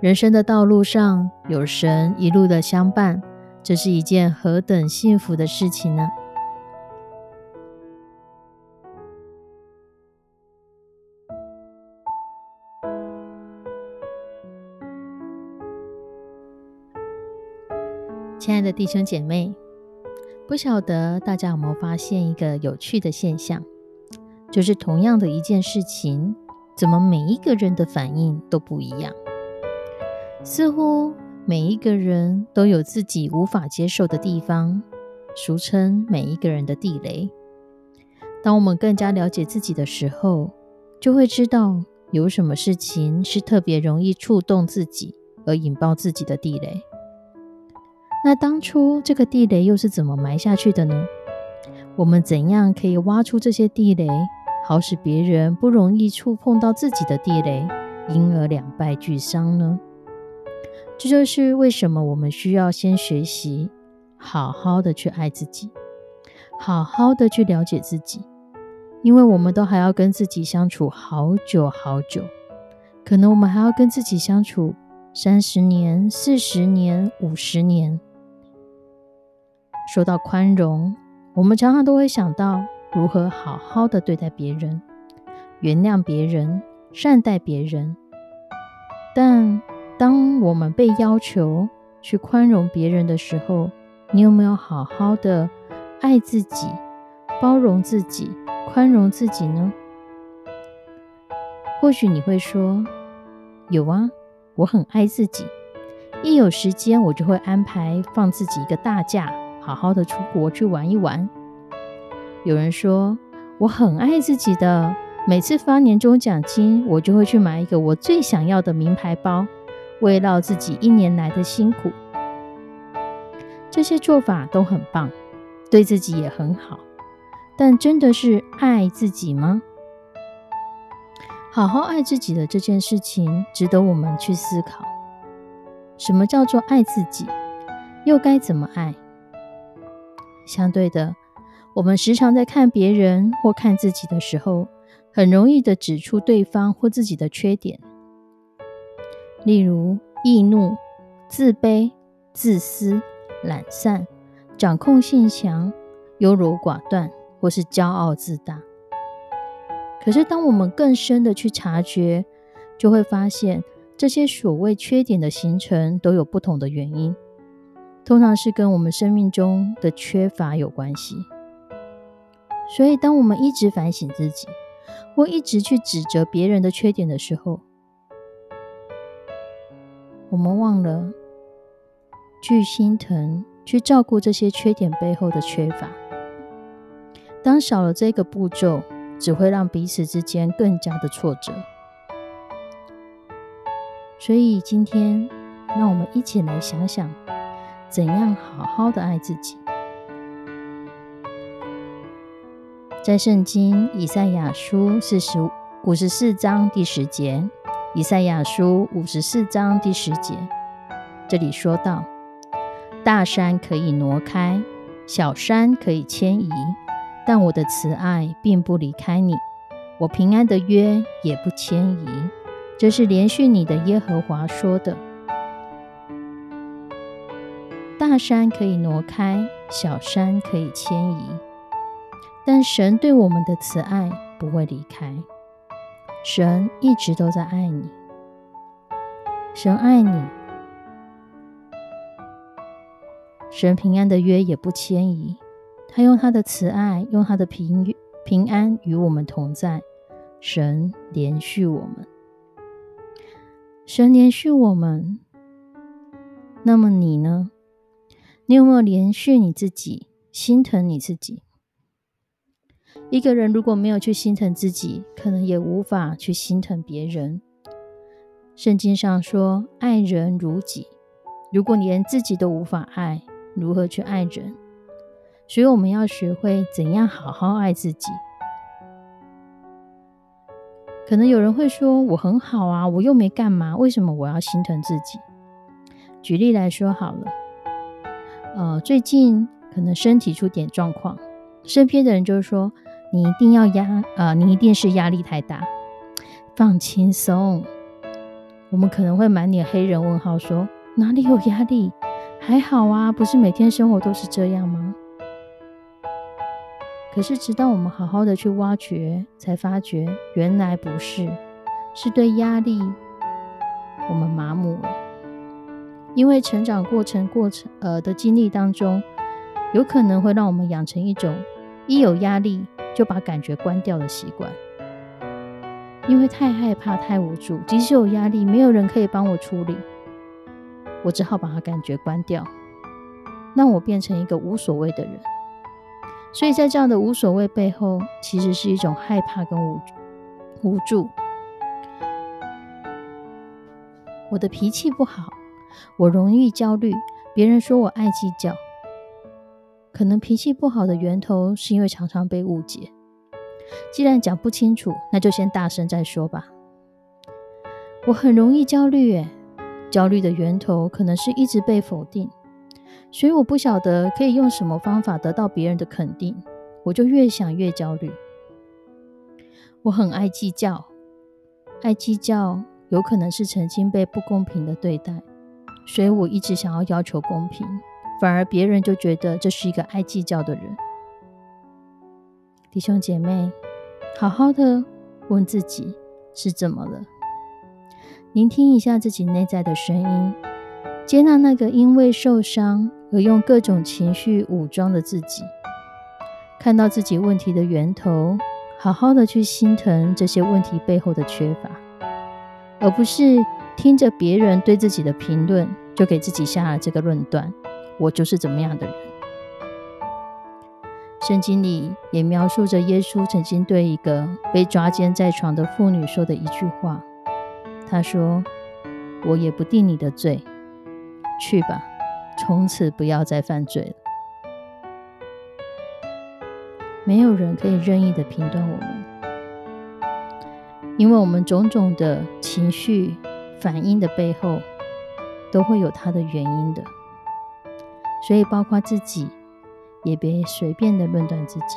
人生的道路上有神一路的相伴，这是一件何等幸福的事情呢？亲爱的弟兄姐妹，不晓得大家有没有发现一个有趣的现象，就是同样的一件事情，怎么每一个人的反应都不一样？似乎每一个人都有自己无法接受的地方，俗称每一个人的地雷。当我们更加了解自己的时候，就会知道有什么事情是特别容易触动自己而引爆自己的地雷。那当初这个地雷又是怎么埋下去的呢？我们怎样可以挖出这些地雷，好使别人不容易触碰到自己的地雷，因而两败俱伤呢？这就是为什么我们需要先学习，好好的去爱自己，好好的去了解自己，因为我们都还要跟自己相处好久好久，可能我们还要跟自己相处三十年、四十年、五十年。说到宽容，我们常常都会想到如何好好的对待别人，原谅别人，善待别人，但。当我们被要求去宽容别人的时候，你有没有好好的爱自己、包容自己、宽容自己呢？或许你会说：“有啊，我很爱自己，一有时间我就会安排放自己一个大假，好好的出国去玩一玩。”有人说：“我很爱自己的，每次发年终奖金，我就会去买一个我最想要的名牌包。”慰劳自己一年来的辛苦，这些做法都很棒，对自己也很好。但真的是爱自己吗？好好爱自己的这件事情，值得我们去思考。什么叫做爱自己？又该怎么爱？相对的，我们时常在看别人或看自己的时候，很容易的指出对方或自己的缺点。例如易怒、自卑、自私、懒散、掌控性强、优柔寡断，或是骄傲自大。可是，当我们更深的去察觉，就会发现这些所谓缺点的形成都有不同的原因，通常是跟我们生命中的缺乏有关系。所以，当我们一直反省自己，或一直去指责别人的缺点的时候，我们忘了去心疼、去照顾这些缺点背后的缺乏。当少了这个步骤，只会让彼此之间更加的挫折。所以今天，让我们一起来想想，怎样好好的爱自己。在圣经以赛亚书四十五十四章第十节。以赛亚书五十四章第十节，这里说到：大山可以挪开，小山可以迁移，但我的慈爱并不离开你，我平安的约也不迁移。这是连续你的耶和华说的。大山可以挪开，小山可以迁移，但神对我们的慈爱不会离开。神一直都在爱你，神爱你，神平安的约也不迁移，他用他的慈爱，用他的平平安与我们同在。神连续我们，神连续我们。那么你呢？你有没有连续你自己，心疼你自己？一个人如果没有去心疼自己，可能也无法去心疼别人。圣经上说：“爱人如己。”如果你连自己都无法爱，如何去爱人？所以我们要学会怎样好好爱自己。可能有人会说：“我很好啊，我又没干嘛，为什么我要心疼自己？”举例来说好了，呃，最近可能身体出点状况，身边的人就是说：“你一定要压，呃，你一定是压力太大，放轻松。”我们可能会满脸黑人问号说。哪里有压力？还好啊，不是每天生活都是这样吗？可是，直到我们好好的去挖掘，才发觉原来不是，是对压力我们麻木了。因为成长过程过程呃的经历当中，有可能会让我们养成一种一有压力就把感觉关掉的习惯。因为太害怕、太无助，即使有压力，没有人可以帮我处理。我只好把它感觉关掉，让我变成一个无所谓的人。所以在这样的无所谓背后，其实是一种害怕跟无无助。我的脾气不好，我容易焦虑，别人说我爱计较。可能脾气不好的源头是因为常常被误解。既然讲不清楚，那就先大声再说吧。我很容易焦虑，诶，焦虑的源头可能是一直被否定，所以我不晓得可以用什么方法得到别人的肯定，我就越想越焦虑。我很爱计较，爱计较有可能是曾经被不公平的对待，所以我一直想要要求公平，反而别人就觉得这是一个爱计较的人。弟兄姐妹，好好的问自己是怎么了。聆听一下自己内在的声音，接纳那个因为受伤而用各种情绪武装的自己，看到自己问题的源头，好好的去心疼这些问题背后的缺乏，而不是听着别人对自己的评论就给自己下了这个论断：我就是怎么样的人。圣经里也描述着耶稣曾经对一个被抓奸在床的妇女说的一句话。他说：“我也不定你的罪，去吧，从此不要再犯罪了。没有人可以任意的评断我们，因为我们种种的情绪反应的背后，都会有它的原因的。所以，包括自己，也别随便的论断自己。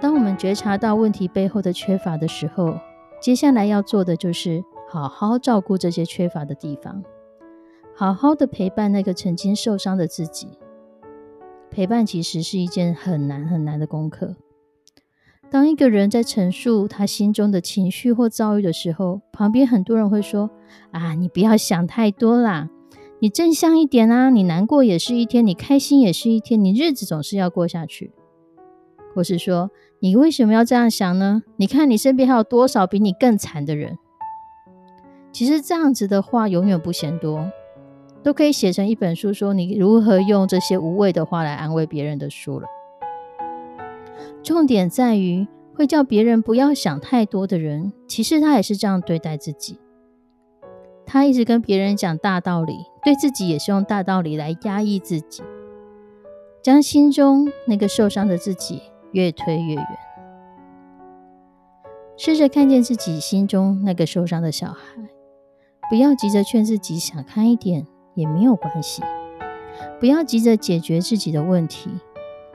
当我们觉察到问题背后的缺乏的时候，接下来要做的就是好好照顾这些缺乏的地方，好好的陪伴那个曾经受伤的自己。陪伴其实是一件很难很难的功课。当一个人在陈述他心中的情绪或遭遇的时候，旁边很多人会说：“啊，你不要想太多啦，你正向一点啊，你难过也是一天，你开心也是一天，你日子总是要过下去。”或是说。你为什么要这样想呢？你看你身边还有多少比你更惨的人？其实这样子的话永远不嫌多，都可以写成一本书，说你如何用这些无谓的话来安慰别人的书了。重点在于会叫别人不要想太多的人，其实他也是这样对待自己。他一直跟别人讲大道理，对自己也是用大道理来压抑自己，将心中那个受伤的自己。越推越远，试着看见自己心中那个受伤的小孩，不要急着劝自己想开一点也没有关系，不要急着解决自己的问题，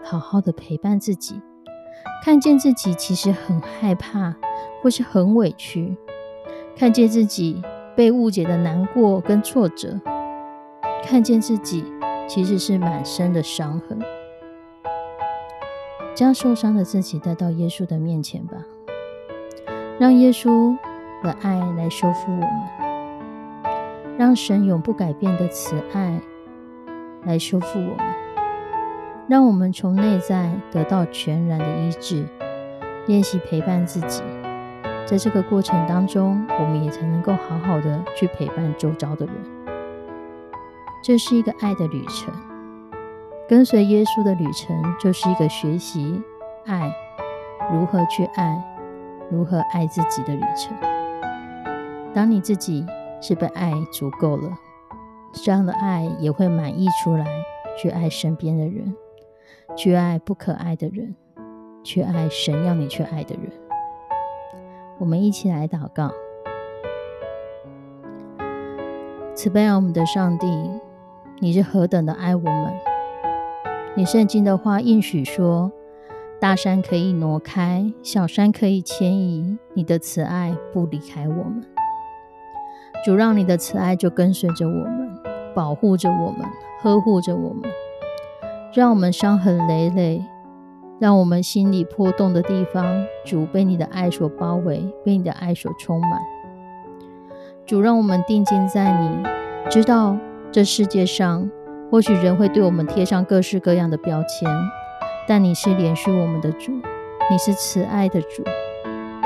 好好的陪伴自己，看见自己其实很害怕或是很委屈，看见自己被误解的难过跟挫折，看见自己其实是满身的伤痕。将受伤的自己带到耶稣的面前吧，让耶稣的爱来修复我们，让神永不改变的慈爱来修复我们，让我们从内在得到全然的医治。练习陪伴自己，在这个过程当中，我们也才能够好好的去陪伴周遭的人。这是一个爱的旅程。跟随耶稣的旅程，就是一个学习爱如何去爱、如何爱自己的旅程。当你自己是被爱足够了，这样的爱也会满溢出来，去爱身边的人，去爱不可爱的人，去爱神要你去爱的人。我们一起来祷告。慈悲我们的上帝，你是何等的爱我们！你圣经的话应许说：“大山可以挪开，小山可以迁移，你的慈爱不离开我们。”主让你的慈爱就跟随着我们，保护着我们，呵护着我们，让我们伤痕累累，让我们心里破洞的地方，主被你的爱所包围，被你的爱所充满。主让我们定睛在你，知道这世界上或许人会对我们贴上各式各样的标签，但你是连续我们的主，你是慈爱的主，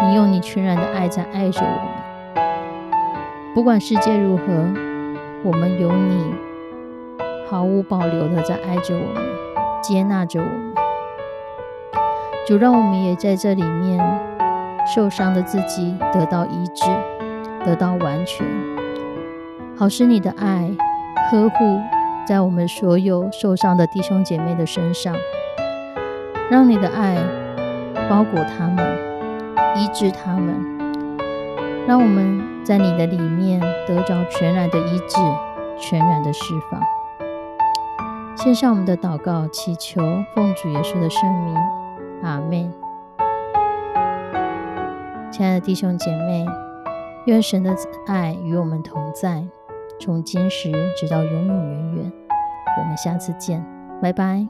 你用你全然的爱在爱着我们。不管世界如何，我们有你毫无保留的在爱着我们，接纳着我们。主让我们也在这里面受伤的自己得到医治。得到完全，好使你的爱呵护在我们所有受伤的弟兄姐妹的身上，让你的爱包裹他们，医治他们，让我们在你的里面得着全然的医治，全然的释放。献上我们的祷告，祈求奉主耶稣的圣名，阿门。亲爱的弟兄姐妹。愿神的爱与我们同在，从今时直到永永远远。我们下次见，拜拜。